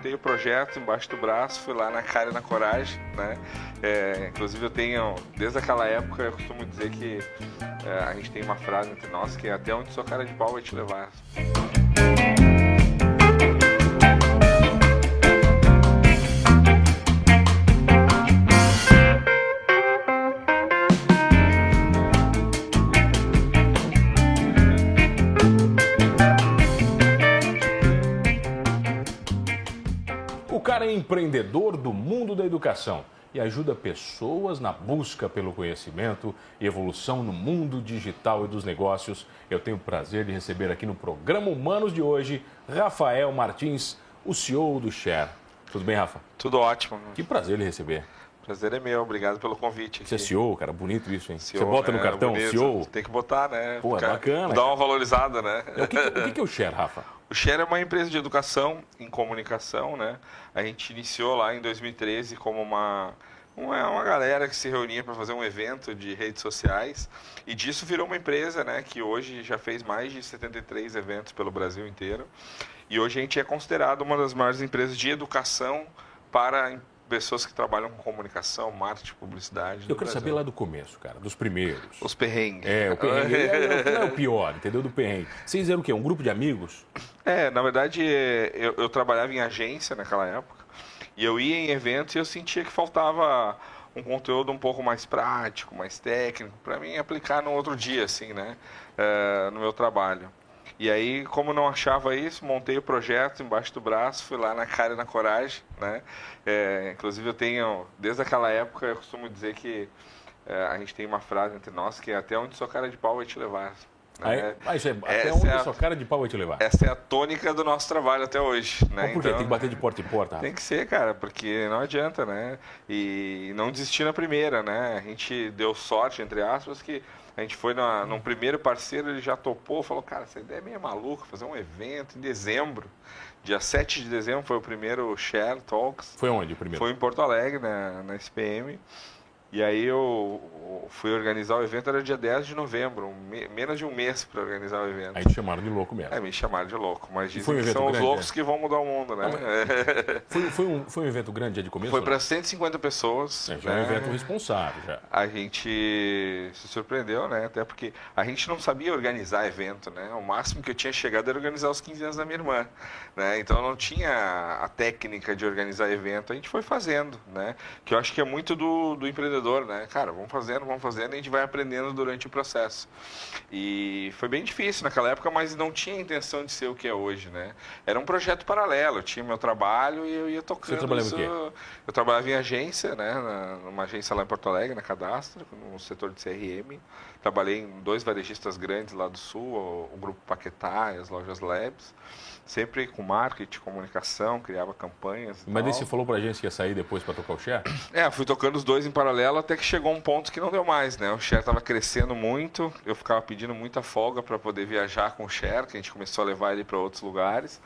montei o projeto embaixo do braço, fui lá na cara e na coragem, né? É, inclusive eu tenho, desde aquela época, eu costumo dizer que é, a gente tem uma frase entre nós que é até onde sua cara de pau vai te levar. Empreendedor do mundo da educação e ajuda pessoas na busca pelo conhecimento e evolução no mundo digital e dos negócios. Eu tenho o prazer de receber aqui no programa Humanos de hoje Rafael Martins, o CEO do Share. Tudo bem, Rafa? Tudo ótimo. Que prazer lhe receber. Prazer é meu, obrigado pelo convite. Você é CEO, cara, bonito isso, hein? CEO, Você bota no é, cartão bonito. CEO? Tem que botar, né? Pô, é bacana. Dá uma valorizada, né? O que, o que é o Share, Rafa? O Share é uma empresa de educação em comunicação, né? A gente iniciou lá em 2013 como uma uma, uma galera que se reunia para fazer um evento de redes sociais e disso virou uma empresa, né? Que hoje já fez mais de 73 eventos pelo Brasil inteiro e hoje a gente é considerado uma das maiores empresas de educação para pessoas que trabalham com comunicação, marketing, publicidade. Eu quero Brasil. saber lá do começo, cara, dos primeiros. Os perrengues. É, o perrengue é, é, é, o pior, entendeu? Do perrengue. Vocês eram o quê? Um grupo de amigos? É, na verdade, eu, eu trabalhava em agência naquela época e eu ia em eventos e eu sentia que faltava um conteúdo um pouco mais prático, mais técnico, para mim aplicar no outro dia, assim, né? Uh, no meu trabalho. E aí, como não achava isso, montei o projeto embaixo do braço, fui lá na cara e na coragem, né? É, inclusive eu tenho, desde aquela época, eu costumo dizer que é, a gente tem uma frase entre nós que é até onde sua cara de pau vai te levar. Né? Ah, isso é, até onde é a, sua cara de pau vai te levar. Essa é a tônica do nosso trabalho até hoje. Né? Mas por quê? Então, tem que bater de porta em porta? Tem que ser, cara, porque não adianta, né? E não desistir na primeira, né? A gente deu sorte, entre aspas, que a gente foi na, num primeiro parceiro, ele já topou, falou, cara, essa ideia é meio maluca, fazer um evento em dezembro. Dia 7 de dezembro foi o primeiro Share Talks. Foi onde o primeiro? Foi em Porto Alegre, na, na SPM. E aí eu fui organizar o evento, era dia 10 de novembro, um menos de um mês para organizar o evento. Aí te chamaram de louco mesmo. É, me chamaram de louco, mas dizem um que são grande, os loucos é? que vão mudar o mundo, né? Não, foi, foi, um, foi um evento grande de começo? Foi para 150 pessoas. É, já né? é um né? evento responsável. Já. A gente se surpreendeu, né? Até porque a gente não sabia organizar evento, né? O máximo que eu tinha chegado era organizar os 15 anos da minha irmã, né? Então não tinha a técnica de organizar evento, a gente foi fazendo, né? Que eu acho que é muito do, do empreendedor empreendedor, né? Cara, vamos fazendo, vamos fazendo e a gente vai aprendendo durante o processo. E foi bem difícil naquela época, mas não tinha intenção de ser o que é hoje, né? Era um projeto paralelo, eu tinha meu trabalho e eu ia tocando. Você trabalhava isso. quê? Eu trabalhava em agência, né? Numa agência lá em Porto Alegre, na Cadastra, no setor de CRM. Trabalhei em dois varejistas grandes lá do Sul, o Grupo Paquetá e as lojas Labs sempre com marketing, comunicação, criava campanhas. Mas daí você falou pra gente que ia sair depois para tocar o share? É, fui tocando os dois em paralelo até que chegou um ponto que não deu mais, né? O share estava crescendo muito, eu ficava pedindo muita folga para poder viajar com o share, que a gente começou a levar ele para outros lugares.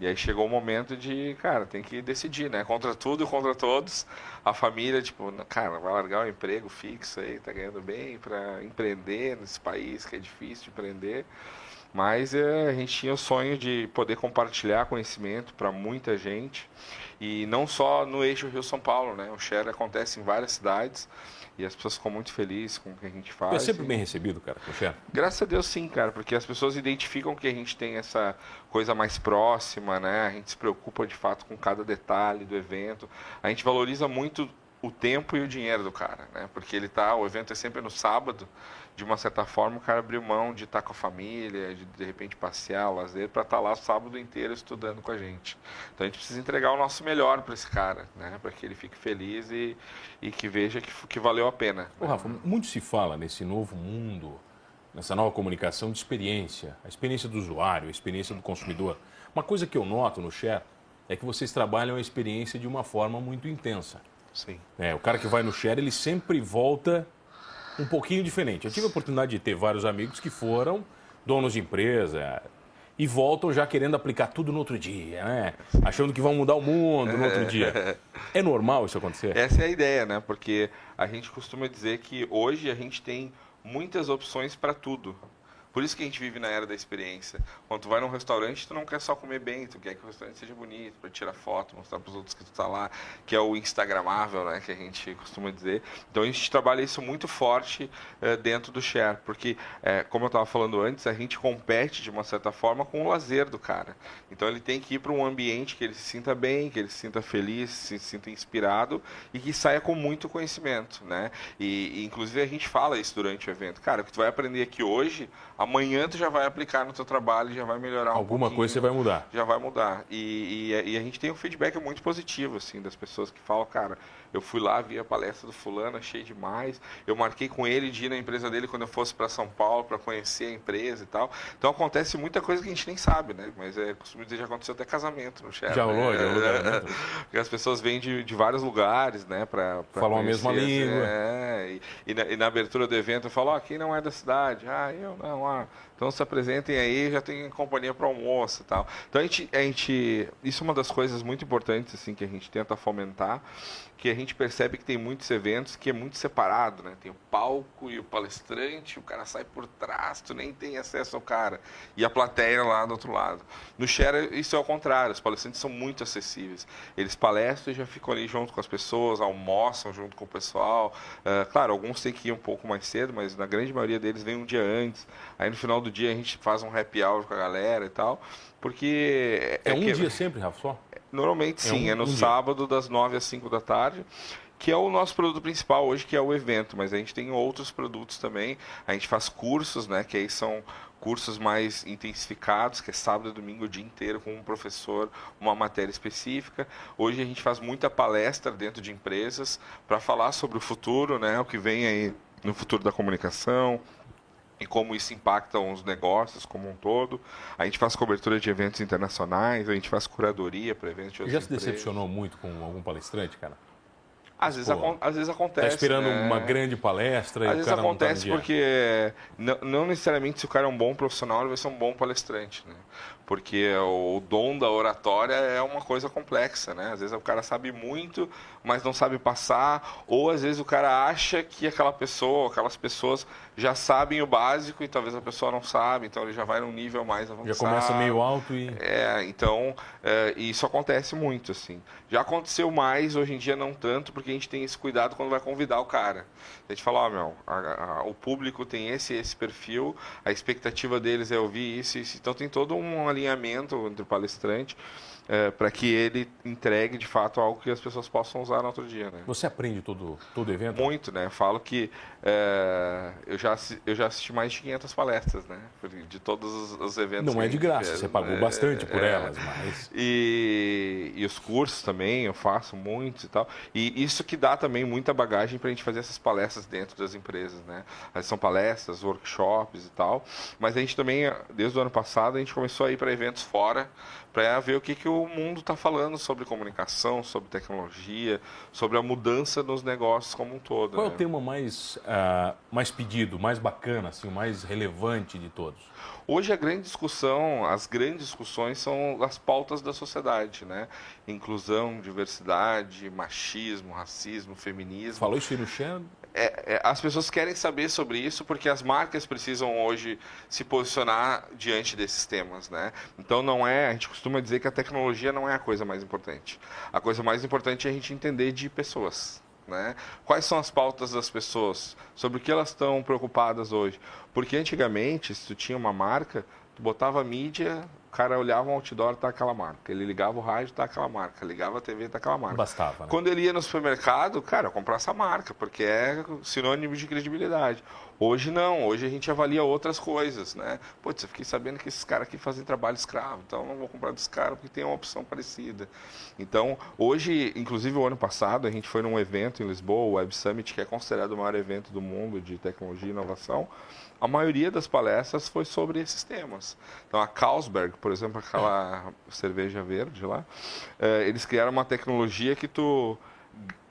E aí chegou o momento de, cara, tem que decidir, né? Contra tudo e contra todos. A família, tipo, cara, vai largar o um emprego fixo aí, tá ganhando bem para empreender nesse país que é difícil de empreender. Mas é, a gente tinha o sonho de poder compartilhar conhecimento para muita gente e não só no eixo Rio-São Paulo, né? O Share acontece em várias cidades e as pessoas ficam muito felizes com o que a gente faz. É sempre e... bem recebido, cara, com o Share? Graças a Deus sim, cara, porque as pessoas identificam que a gente tem essa coisa mais próxima, né? A gente se preocupa de fato com cada detalhe do evento. A gente valoriza muito o tempo e o dinheiro do cara, né? Porque ele tá, o evento é sempre no sábado, de uma certa forma o cara abriu mão de estar com a família, de de repente passear, lazer, para estar tá lá sábado inteiro estudando com a gente. Então a gente precisa entregar o nosso melhor para esse cara, né? Para que ele fique feliz e, e que veja que, que valeu a pena. Ô? Rafa, muito se fala nesse novo mundo, nessa nova comunicação de experiência, a experiência do usuário, a experiência do consumidor. Uma coisa que eu noto no Share é que vocês trabalham a experiência de uma forma muito intensa. Sim. É, o cara que vai no share, ele sempre volta um pouquinho diferente. Eu tive a oportunidade de ter vários amigos que foram donos de empresa e voltam já querendo aplicar tudo no outro dia, né? Achando que vão mudar o mundo no outro dia. É normal isso acontecer? Essa é a ideia, né? Porque a gente costuma dizer que hoje a gente tem muitas opções para tudo. Por isso que a gente vive na era da experiência. Quando tu vai num restaurante, tu não quer só comer bem, tu quer que o restaurante seja bonito, para tirar foto, mostrar para os outros que tu tá lá, que é o instagramável, né, que a gente costuma dizer. Então a gente trabalha isso muito forte eh, dentro do share, porque eh, como eu estava falando antes, a gente compete de uma certa forma com o lazer do cara. Então ele tem que ir para um ambiente que ele se sinta bem, que ele se sinta feliz, se sinta inspirado e que saia com muito conhecimento, né? E, e inclusive a gente fala isso durante o evento. Cara, o que tu vai aprender aqui hoje, amanhã tu já vai aplicar no teu trabalho, já vai melhorar Alguma um coisa você vai mudar. Já vai mudar. E, e, e, a gente tem um feedback muito positivo, assim, das pessoas que falam, cara, eu fui lá, vi a palestra do fulano, achei demais. Eu marquei com ele de ir na empresa dele quando eu fosse para São Paulo para conhecer a empresa e tal. Então acontece muita coisa que a gente nem sabe, né? Mas é, costumo dizer, já aconteceu até casamento no Share. Já rolou, né? já rolou. Porque as pessoas vêm de, de vários lugares, né? Pra Falam a mesma língua. É, e, e, na, e, na, abertura do evento eu falo, ó, oh, quem não é da cidade? Ah, eu não, ah. Então se apresentem aí, já tem companhia para almoço e tal. Então a gente, a gente, isso é uma das coisas muito importantes assim que a gente tenta fomentar que a gente percebe que tem muitos eventos que é muito separado, né? Tem o palco e o palestrante, o cara sai por trás, tu nem tem acesso ao cara. E a plateia lá do outro lado. No Share, isso é o contrário, os palestrantes são muito acessíveis. Eles palestram e já ficam ali junto com as pessoas, almoçam junto com o pessoal. Uh, claro, alguns têm que ir um pouco mais cedo, mas na grande maioria deles vem um dia antes. Aí no final do dia a gente faz um happy hour com a galera e tal. Porque. É, é um que... dia sempre, Rafa, só? Normalmente sim, é, um, é no um sábado dia. das 9 às 5 da tarde, que é o nosso produto principal hoje, que é o evento, mas a gente tem outros produtos também. A gente faz cursos, né, que aí são cursos mais intensificados, que é sábado e domingo o dia inteiro com um professor, uma matéria específica. Hoje a gente faz muita palestra dentro de empresas para falar sobre o futuro, né, o que vem aí no futuro da comunicação, e como isso impacta os negócios como um todo. A gente faz cobertura de eventos internacionais, a gente faz curadoria para eventos de Já se decepcionou muito com algum palestrante, cara? Às vezes, Pô, às vezes acontece. Está esperando né? uma grande palestra Às e vezes o cara acontece não tá porque não, não, necessariamente se o cara é um bom profissional, ele vai ser um bom palestrante. Né? Porque o dom da oratória é uma coisa complexa, né? Às vezes o cara sabe muito, mas não sabe passar, ou às vezes o cara acha que aquela pessoa, aquelas pessoas já sabem o básico e talvez a pessoa não sabe, então ele já vai num nível mais avançado. Já começa meio alto e. É, então é, isso acontece muito, assim. Já aconteceu mais, hoje em dia não tanto, porque a gente tem esse cuidado quando vai convidar o cara. A gente fala, ó, oh, meu, a, a, o público tem esse esse perfil, a expectativa deles é ouvir isso, isso. então tem todo um alinhamento entre o palestrante é, para que ele entregue de fato algo que as pessoas possam usar no outro dia. Né? Você aprende todo, todo evento? Muito, né? Falo que é, eu, já, eu já assisti mais de 500 palestras, né? De todos os, os eventos. Não é de graça, fez, você pagou né? bastante por é, elas, mas. E, e os cursos também, eu faço muitos e tal. E isso que dá também muita bagagem para a gente fazer essas palestras dentro das empresas, né? São palestras, workshops e tal. Mas a gente também, desde o ano passado, a gente começou a ir para eventos fora para ver o que, que o mundo está falando sobre comunicação, sobre tecnologia, sobre a mudança nos negócios como um todo. Qual né? é o tema mais, uh, mais pedido, mais bacana, assim, o mais relevante de todos? Hoje a grande discussão, as grandes discussões são as pautas da sociedade, né? Inclusão, diversidade, machismo, racismo, feminismo. Falou isso aí no Xan? É, é, as pessoas querem saber sobre isso porque as marcas precisam hoje se posicionar diante desses temas, né? Então não é, a gente costuma dizer que a tecnologia não é a coisa mais importante. A coisa mais importante é a gente entender de pessoas. Né? Quais são as pautas das pessoas? Sobre o que elas estão preocupadas hoje? Porque antigamente, se tu tinha uma marca, tu botava mídia, o cara olhava um outdoor, tá aquela marca. Ele ligava o rádio, tá aquela marca. Ligava a TV, tá aquela marca. Bastava. Né? Quando ele ia no supermercado, cara, comprar essa marca, porque é sinônimo de credibilidade. Hoje não, hoje a gente avalia outras coisas, né? Putz, eu fiquei sabendo que esses caras aqui fazem trabalho escravo, então não vou comprar desse cara porque tem uma opção parecida. Então, hoje, inclusive o ano passado, a gente foi num evento em Lisboa, o Web Summit, que é considerado o maior evento do mundo de tecnologia e inovação a maioria das palestras foi sobre esses temas. Então, a Carlsberg, por exemplo, aquela cerveja verde lá, é, eles criaram uma tecnologia que tu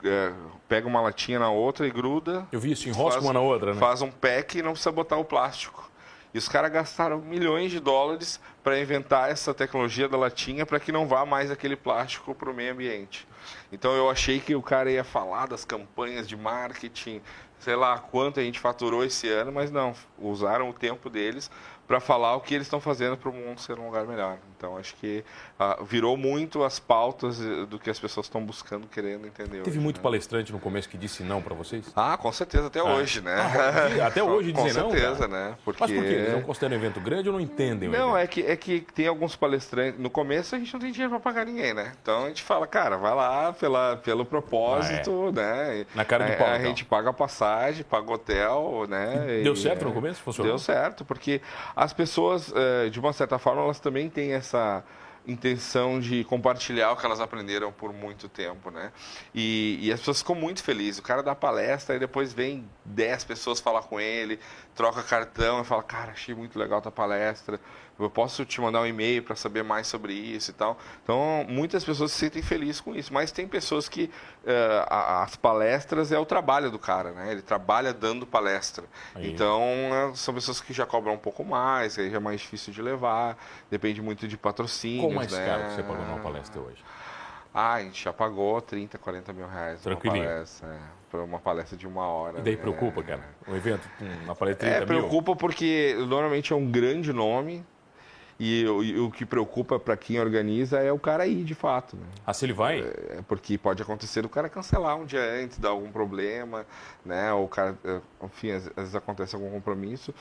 é, pega uma latinha na outra e gruda. Eu vi isso, enrosca faz, uma na outra, né? Faz um pack e não precisa botar o plástico. E os caras gastaram milhões de dólares para inventar essa tecnologia da latinha para que não vá mais aquele plástico para o meio ambiente. Então eu achei que o cara ia falar das campanhas de marketing, sei lá quanto a gente faturou esse ano, mas não, usaram o tempo deles para falar o que eles estão fazendo para o mundo ser um lugar melhor. Então acho que uh, virou muito as pautas eh, do que as pessoas estão buscando, querendo entender. Teve hoje, muito né? palestrante no começo que disse não para vocês? Ah, com certeza, até ah. hoje, né? Ah, até hoje dizem não? Com certeza, né? Porque... Mas por quê? Eles não consideram evento grande ou não entendem? Não, é que, é que tem alguns palestrantes. No começo a gente não tem dinheiro para pagar ninguém, né? Então a gente fala, cara, vai lá pela, pelo propósito, ah, é. né? Na cara de pau. A, a então. gente paga a passagem, paga hotel, né? Deu e, certo no começo? Funcionou? Deu certo, porque as pessoas, eh, de uma certa forma, elas também têm essa intenção de compartilhar o que elas aprenderam por muito tempo, né? E, e, as pessoas ficam muito felizes. O cara dá palestra e depois vem 10 pessoas falar com ele, troca cartão e fala, cara, achei muito legal a tua palestra, eu posso te mandar um e-mail para saber mais sobre isso e tal. Então, muitas pessoas se sentem felizes com isso, mas tem pessoas que uh, as palestras é o trabalho do cara, né? Ele trabalha dando palestra. Aí. Então, uh, são pessoas que já cobram um pouco mais, aí já é mais difícil de levar, depende muito de patrocínio. Qual mais né? caro que você pagou numa palestra hoje? Ah, a gente já pagou 30, 40 mil reais. Tranquilinho. Palestra, é, para uma palestra de uma hora. E daí né? preocupa, cara? Um evento, uma palestra de 30 É, preocupa porque normalmente é um grande nome, e, e, o que preocupa para quem organiza é o cara ir, de fato. Né? Ah, se ele vai? É, porque pode acontecer o cara cancelar um dia antes, dar algum problema, né? Ou o cara, é, enfim, às, às vezes acontece algum compromisso.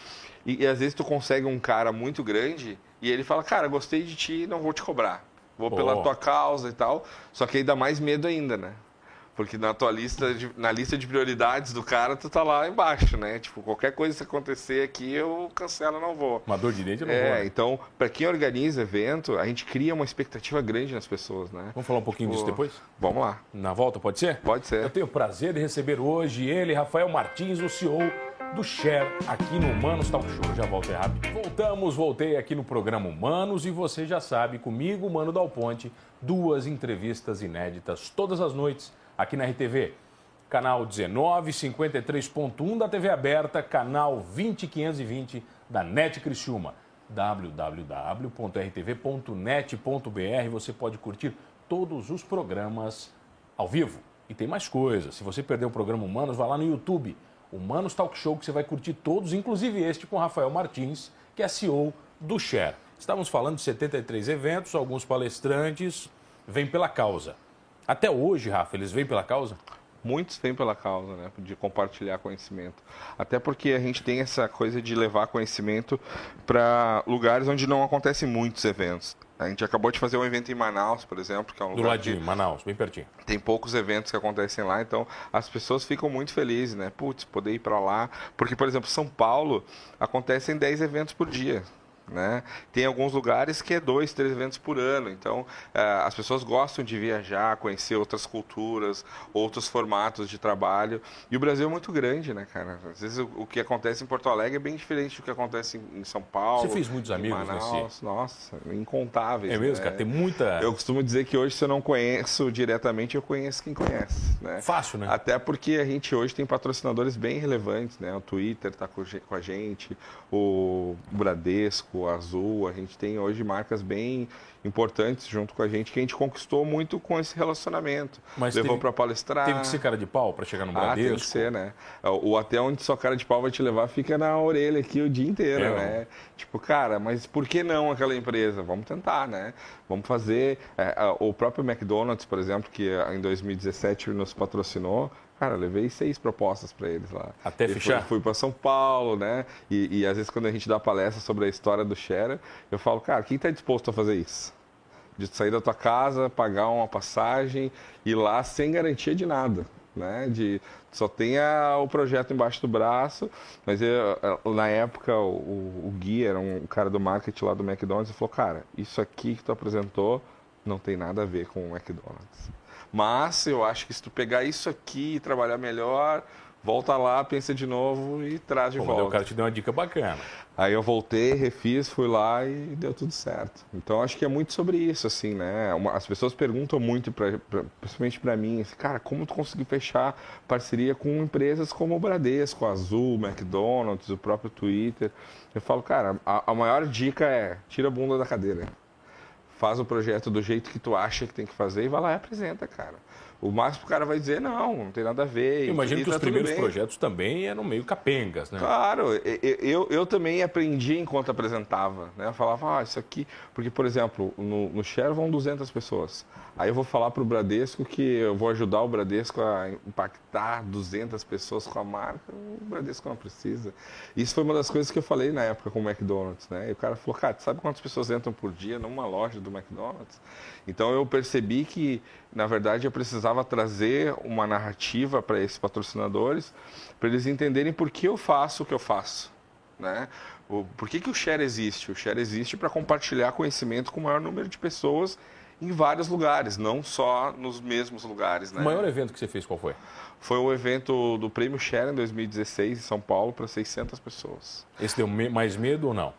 E, e, às vezes tu consegue um cara muito grande e ele fala, cara, gostei de ti, não vou te cobrar. Vou pela tua causa e tal. Só que aí dá mais medo ainda, né? Porque na tua lista, de, na lista de prioridades do cara, tu tá lá embaixo, né? Tipo, qualquer coisa que acontecer aqui, eu cancelo, não vou. Uma dor de dente eu não é, vou. Né? então, para quem organiza evento, a gente cria uma expectativa grande nas pessoas, né? Vamos falar um pouquinho tipo, disso depois? Vamos lá. Na volta, pode ser? Pode ser. Eu tenho o prazer de receber hoje ele, Rafael Martins, o CEO do Share aqui no Humanos Talk Show. Já voltei rápido. Voltamos, voltei aqui no programa Humanos e você já sabe, comigo, Mano Dal Ponte, duas entrevistas inéditas todas as noites aqui na RTV canal 19, 53.1 da TV aberta, canal 20520 da NET Criciúma, www.rtv.net.br. Você pode curtir todos os programas ao vivo. E tem mais coisas. Se você perdeu o programa Humanos, vá lá no YouTube. Humanos Talk Show, que você vai curtir todos, inclusive este com Rafael Martins, que é CEO do Share. Estamos falando de 73 eventos, alguns palestrantes vêm pela causa. Até hoje, Rafa, eles vêm pela causa? Muitos vêm pela causa, né? De compartilhar conhecimento. Até porque a gente tem essa coisa de levar conhecimento para lugares onde não acontecem muitos eventos. A gente acabou de fazer um evento em Manaus, por exemplo, que é um Do lugar ladinho, Manaus, bem pertinho. Tem poucos eventos que acontecem lá, então as pessoas ficam muito felizes, né? Putz, poder ir para lá. Porque, por exemplo, São Paulo acontecem 10 eventos por dia. Né? Tem alguns lugares que é dois, três eventos por ano. Então, é, as pessoas gostam de viajar, conhecer outras culturas, outros formatos de trabalho. E o Brasil é muito grande, né, cara? Às vezes o, o que acontece em Porto Alegre é bem diferente do que acontece em, em São Paulo. Você fez muitos amigos Manaus. nesse... Nossa, incontáveis. É mesmo, né? cara? Tem muita... Eu costumo dizer que hoje, se eu não conheço diretamente, eu conheço quem conhece. Né? Fácil, né? Até porque a gente hoje tem patrocinadores bem relevantes, né? O Twitter está com a gente, o Bradesco, Azul, a gente tem hoje marcas bem importantes junto com a gente que a gente conquistou muito com esse relacionamento. Mas Levou para palestrar. Teve que ser cara de pau para chegar no ah, Bradesco? tem que ser, né? O até onde só cara de pau vai te levar fica na orelha aqui o dia inteiro, é, né? Tipo, cara, mas por que não aquela empresa? Vamos tentar, né? Vamos fazer. É, o próprio McDonald's, por exemplo, que em 2017 nos patrocinou, Cara, levei seis propostas para eles lá. Até fechar? Fui, fui para São Paulo, né? E, e, às vezes quando a gente dá palestra sobre a história do Share, eu falo, cara, quem está disposto a fazer isso? De sair da tua casa, pagar uma passagem, ir lá sem garantia de nada. Né? De, só tenha o projeto embaixo do braço, mas eu, na época o, o Gui era um cara do marketing lá do McDonald's e falou, cara, isso aqui que tu apresentou não tem nada a ver com o McDonald's. Mas eu acho que se tu pegar isso aqui e trabalhar melhor, volta lá, pensa de novo e traz de Pô, volta. O cara te deu uma dica bacana. Aí eu voltei, refiz, fui lá e deu tudo certo. Então acho que é muito sobre isso, assim, né? As pessoas perguntam muito, pra, pra, principalmente para mim, assim, cara, como tu conseguiu fechar parceria com empresas como o Bradesco, Azul, McDonald's, o próprio Twitter? Eu falo, cara, a, a maior dica é tira a bunda da cadeira faz o projeto do jeito que tu acha que tem que fazer e vai lá e apresenta, cara. O máximo o cara vai dizer, não, não tem nada a ver. Eu imagino que tá os primeiros projetos também eram meio capengas, né? Claro, eu, eu, eu também aprendi enquanto apresentava, né? Eu falava, ah, isso aqui... Porque, por exemplo, no, no Share vão 200 pessoas. Aí eu vou falar para o Bradesco que eu vou ajudar o Bradesco a impactar 200 pessoas com a marca. O Bradesco não precisa. Isso foi uma das coisas que eu falei na época com o McDonald's, né? E o cara falou, cara, sabe quantas pessoas entram por dia numa loja do McDonald's? Então eu percebi que, na verdade, eu precisava trazer uma narrativa para esses patrocinadores, para eles entenderem por que eu faço o que eu faço. Né? O, por que, que o Share existe? O Share existe para compartilhar conhecimento com o maior número de pessoas em vários lugares, não só nos mesmos lugares. Né? O maior evento que você fez qual foi? Foi o evento do Prêmio Share em 2016 em São Paulo para 600 pessoas. Esse deu mais medo ou não?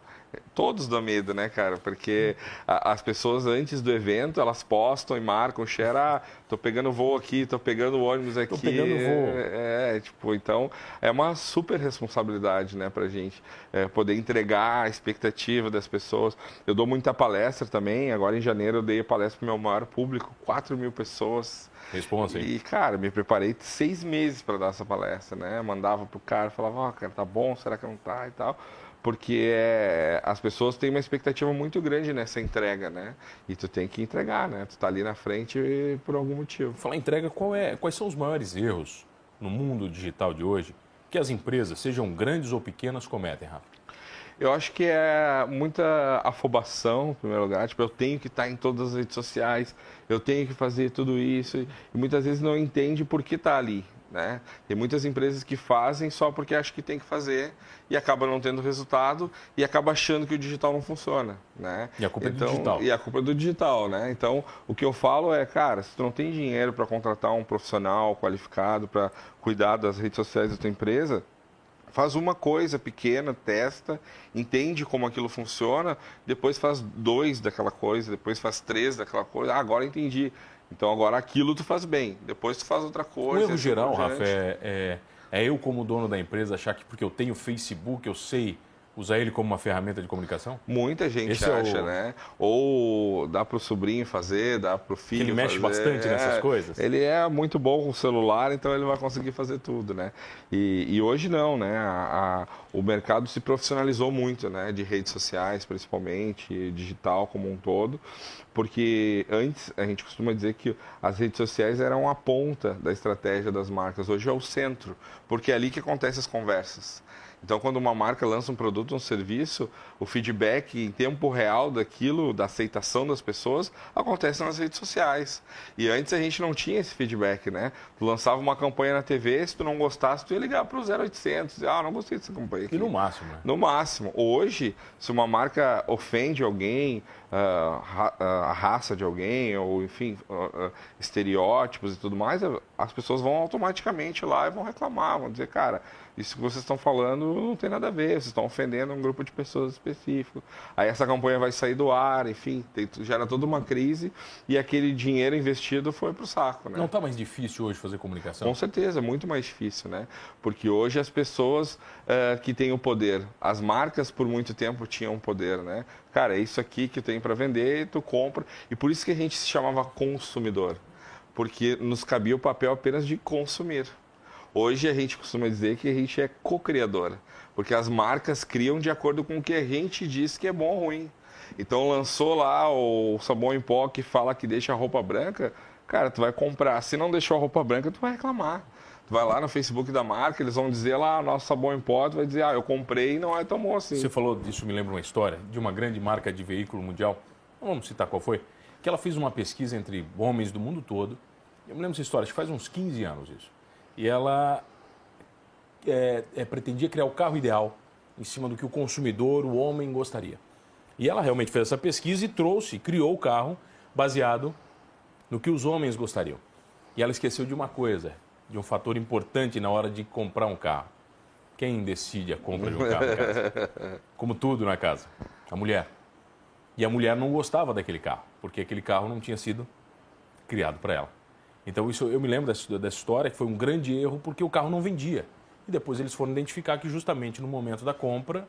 Todos dão medo, né, cara? Porque a, as pessoas antes do evento, elas postam e marcam, share, ah, tô pegando voo aqui, tô pegando ônibus aqui. Tô pegando voo. É, é, tipo, então é uma super responsabilidade, né, pra gente é, poder entregar a expectativa das pessoas. Eu dou muita palestra também, agora em janeiro eu dei a palestra pro meu maior público, 4 mil pessoas. Responsa aí. E, cara, me preparei seis meses para dar essa palestra, né? Mandava pro cara, falava, ó, oh, cara, tá bom, será que não tá e tal porque é, as pessoas têm uma expectativa muito grande nessa entrega, né? E tu tem que entregar, né? Tu tá ali na frente por algum motivo. Falar entrega, qual é, quais são os maiores erros no mundo digital de hoje que as empresas, sejam grandes ou pequenas, cometem, Rafa? Eu acho que é muita afobação, em primeiro lugar. Tipo, eu tenho que estar em todas as redes sociais, eu tenho que fazer tudo isso. E muitas vezes não entende por que está ali. Né? Tem muitas empresas que fazem só porque acham que tem que fazer e acaba não tendo resultado e acaba achando que o digital não funciona, né? E a culpa então, é do digital. E a culpa é do digital, né? Então, o que eu falo é, cara, se tu não tem dinheiro para contratar um profissional qualificado para cuidar das redes sociais da tua empresa, faz uma coisa pequena, testa, entende como aquilo funciona, depois faz dois daquela coisa, depois faz três daquela coisa. Ah, agora entendi. Então agora aquilo tu faz bem, depois tu faz outra coisa. O erro geral, Rafa, é, é, é, eu como dono da empresa achar que porque eu tenho Facebook eu sei usar ele como uma ferramenta de comunicação? Muita gente Esse acha, é o... né? Ou dá para o sobrinho fazer, dá para o filho ele mexe fazer. bastante é, nessas coisas? Ele é muito bom com o celular, então ele vai conseguir fazer tudo, né? E, e hoje não, né? A, a, o mercado se profissionalizou muito, né? De redes sociais, principalmente, digital como um todo. Porque antes a gente costuma dizer que as redes sociais eram a ponta da estratégia das marcas, hoje é o centro, porque é ali que acontecem as conversas. Então, quando uma marca lança um produto, um serviço, o feedback em tempo real daquilo, da aceitação das pessoas, acontece nas redes sociais. E antes a gente não tinha esse feedback, né? Tu lançava uma campanha na TV, se tu não gostasse, tu ia ligar para o 0800, dizer, ah, não gostei dessa campanha aqui. E no máximo, né? No máximo. Hoje, se uma marca ofende alguém, uh, ra a raça de alguém, ou enfim, uh, estereótipos e tudo mais, as pessoas vão automaticamente lá e vão reclamar, vão dizer, cara, isso que vocês estão falando não tem nada a ver, vocês estão ofendendo um grupo de pessoas específico. Aí essa campanha vai sair do ar, enfim, tem, gera toda uma crise e aquele dinheiro investido foi para o saco. Né? Não está mais difícil hoje fazer comunicação? Com certeza, muito mais difícil, né? Porque hoje as pessoas uh, que têm o poder, as marcas por muito tempo tinham poder, né? Cara, é isso aqui que eu tenho para vender, tu compra. E por isso que a gente se chamava consumidor. Porque nos cabia o papel apenas de consumir. Hoje a gente costuma dizer que a gente é co-criador, porque as marcas criam de acordo com o que a gente diz que é bom ou ruim. Então lançou lá o sabão em pó que fala que deixa a roupa branca, cara, tu vai comprar. Se não deixou a roupa branca, tu vai reclamar. Tu vai lá no Facebook da marca, eles vão dizer lá, nosso sabão em pó, tu vai dizer, ah, eu comprei e não é tão bom assim. Você falou disso, me lembra uma história de uma grande marca de veículo mundial, não vamos citar qual foi, que ela fez uma pesquisa entre homens do mundo todo. Eu me lembro dessa história, acho que faz uns 15 anos isso e ela é, é, pretendia criar o carro ideal em cima do que o consumidor, o homem, gostaria. E ela realmente fez essa pesquisa e trouxe, criou o carro baseado no que os homens gostariam. E ela esqueceu de uma coisa, de um fator importante na hora de comprar um carro. Quem decide a compra de um carro na casa? Como tudo na casa, a mulher. E a mulher não gostava daquele carro, porque aquele carro não tinha sido criado para ela. Então isso eu me lembro dessa, dessa história que foi um grande erro porque o carro não vendia. E depois eles foram identificar que justamente no momento da compra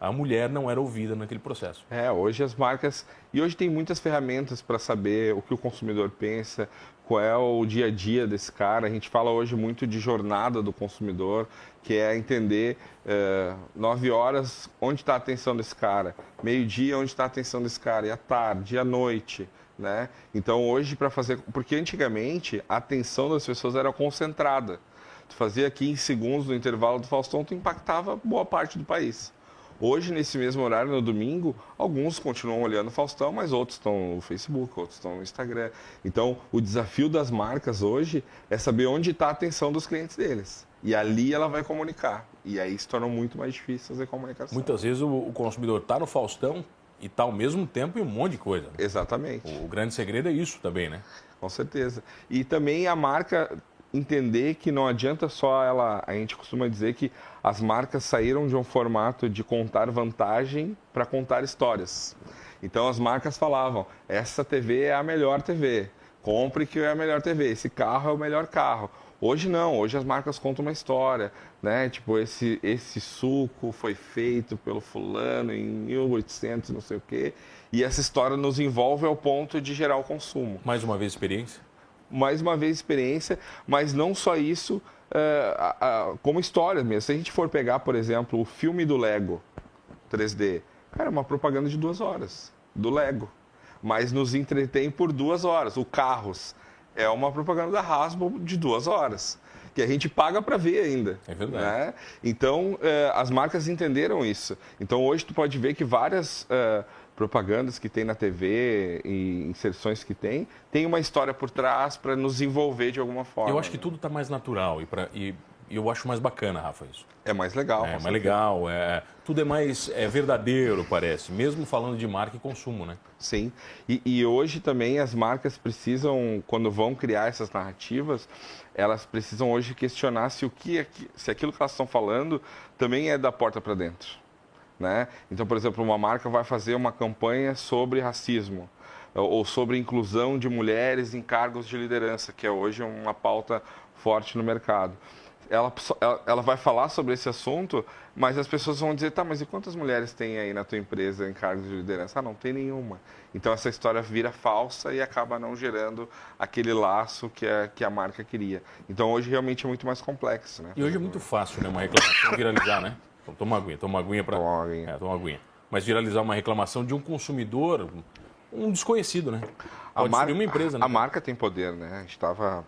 a mulher não era ouvida naquele processo. É, hoje as marcas. E hoje tem muitas ferramentas para saber o que o consumidor pensa, qual é o dia a dia desse cara. A gente fala hoje muito de jornada do consumidor, que é entender uh, nove horas onde está a atenção desse cara, meio-dia onde está a atenção desse cara, e à tarde, e à noite. Né? Então hoje para fazer. Porque antigamente a atenção das pessoas era concentrada. Tu fazia 15 segundos no intervalo do Faustão, tu impactava boa parte do país. Hoje, nesse mesmo horário, no domingo, alguns continuam olhando o Faustão, mas outros estão no Facebook, outros estão no Instagram. Então, o desafio das marcas hoje é saber onde está a atenção dos clientes deles. E ali ela vai comunicar. E aí se torna muito mais difícil fazer comunicação. Muitas vezes o, o consumidor está no Faustão e está ao mesmo tempo em um monte de coisa. Né? Exatamente. O, o grande segredo é isso também, né? Com certeza. E também a marca entender que não adianta só ela. A gente costuma dizer que as marcas saíram de um formato de contar vantagem para contar histórias. Então as marcas falavam: essa TV é a melhor TV, compre que é a melhor TV, esse carro é o melhor carro. Hoje não, hoje as marcas contam uma história, né? Tipo, esse, esse suco foi feito pelo fulano em 1800, não sei o quê. E essa história nos envolve ao ponto de gerar o consumo. Mais uma vez experiência? mais uma vez experiência, mas não só isso, uh, como história mesmo. Se a gente for pegar, por exemplo, o filme do Lego 3D, cara, é uma propaganda de duas horas do Lego, mas nos entretém por duas horas. O Carros é uma propaganda da Hasbro de duas horas que a gente paga para ver ainda. É verdade. Né? Então, uh, as marcas entenderam isso. Então, hoje tu pode ver que várias uh, propagandas que tem na TV e inserções que tem, tem uma história por trás para nos envolver de alguma forma. Eu acho que tudo está mais natural e, pra, e eu acho mais bacana, Rafa, isso. É mais legal. É mais legal, é, tudo é mais é verdadeiro, parece, mesmo falando de marca e consumo, né? Sim, e, e hoje também as marcas precisam, quando vão criar essas narrativas, elas precisam hoje questionar se, o que é, se aquilo que elas estão falando também é da porta para dentro. Né? Então, por exemplo, uma marca vai fazer uma campanha sobre racismo ou sobre inclusão de mulheres em cargos de liderança, que é hoje uma pauta forte no mercado. Ela, ela, vai falar sobre esse assunto, mas as pessoas vão dizer, tá, mas e quantas mulheres tem aí na tua empresa em cargos de liderança? Ah, não tem nenhuma. Então essa história vira falsa e acaba não gerando aquele laço que a, que a marca queria. Então hoje realmente é muito mais complexo, né? E hoje é muito fácil, né, uma reclamação viralizar, né? Então, toma uma aguinha, toma uma aguinha para. Toma uma aguinha. É, toma uma aguinha. Mas viralizar uma reclamação de um consumidor, um desconhecido, né? Pode a marca, uma empresa, né? A marca tem poder, né? A gente estava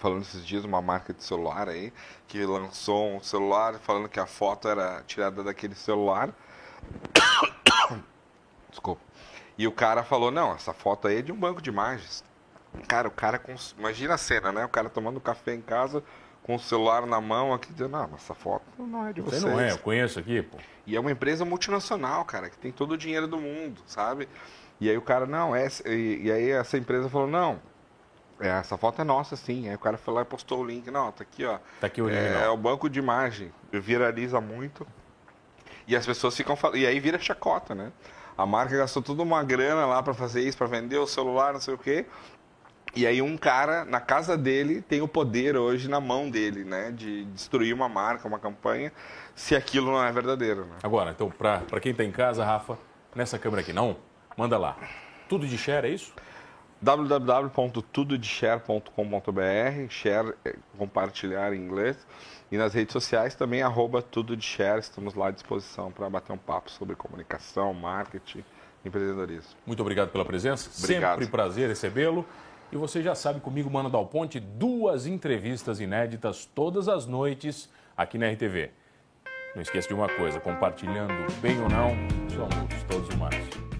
falando esses dias uma marca de celular aí que lançou um celular falando que a foto era tirada daquele celular. Desculpa. E o cara falou: "Não, essa foto aí é de um banco de imagens". Cara, o cara imagina a cena, né? O cara tomando café em casa, com o celular na mão aqui, dizendo, mas essa foto não é de vocês. Você não é, eu conheço aqui, pô. E é uma empresa multinacional, cara, que tem todo o dinheiro do mundo, sabe? E aí o cara, não, é... E, e aí essa empresa falou, não, essa foto é nossa, sim. Aí o cara foi lá e postou o link. Não, tá aqui, ó. Tá aqui o link. É, é o banco de imagem. Viraliza muito. E as pessoas ficam falando. E aí vira chacota, né? A marca gastou toda uma grana lá para fazer isso, para vender o celular, não sei o quê. E aí um cara na casa dele tem o poder hoje na mão dele, né, de destruir uma marca, uma campanha, se aquilo não é verdadeiro. Né? Agora, então, para quem está em casa, Rafa, nessa câmera aqui, não, manda lá. Tudo de share, é isso? www.tudodeshare.com.br, share é compartilhar em inglês, e nas redes sociais também, arroba tudo de share, estamos lá à disposição para bater um papo sobre comunicação, marketing, empreendedorismo. Muito obrigado pela presença, obrigado. sempre prazer recebê-lo. E você já sabe comigo, Mano Dal Ponte, duas entrevistas inéditas todas as noites aqui na RTV. Não esqueça de uma coisa, compartilhando bem ou não, somos todos humanos.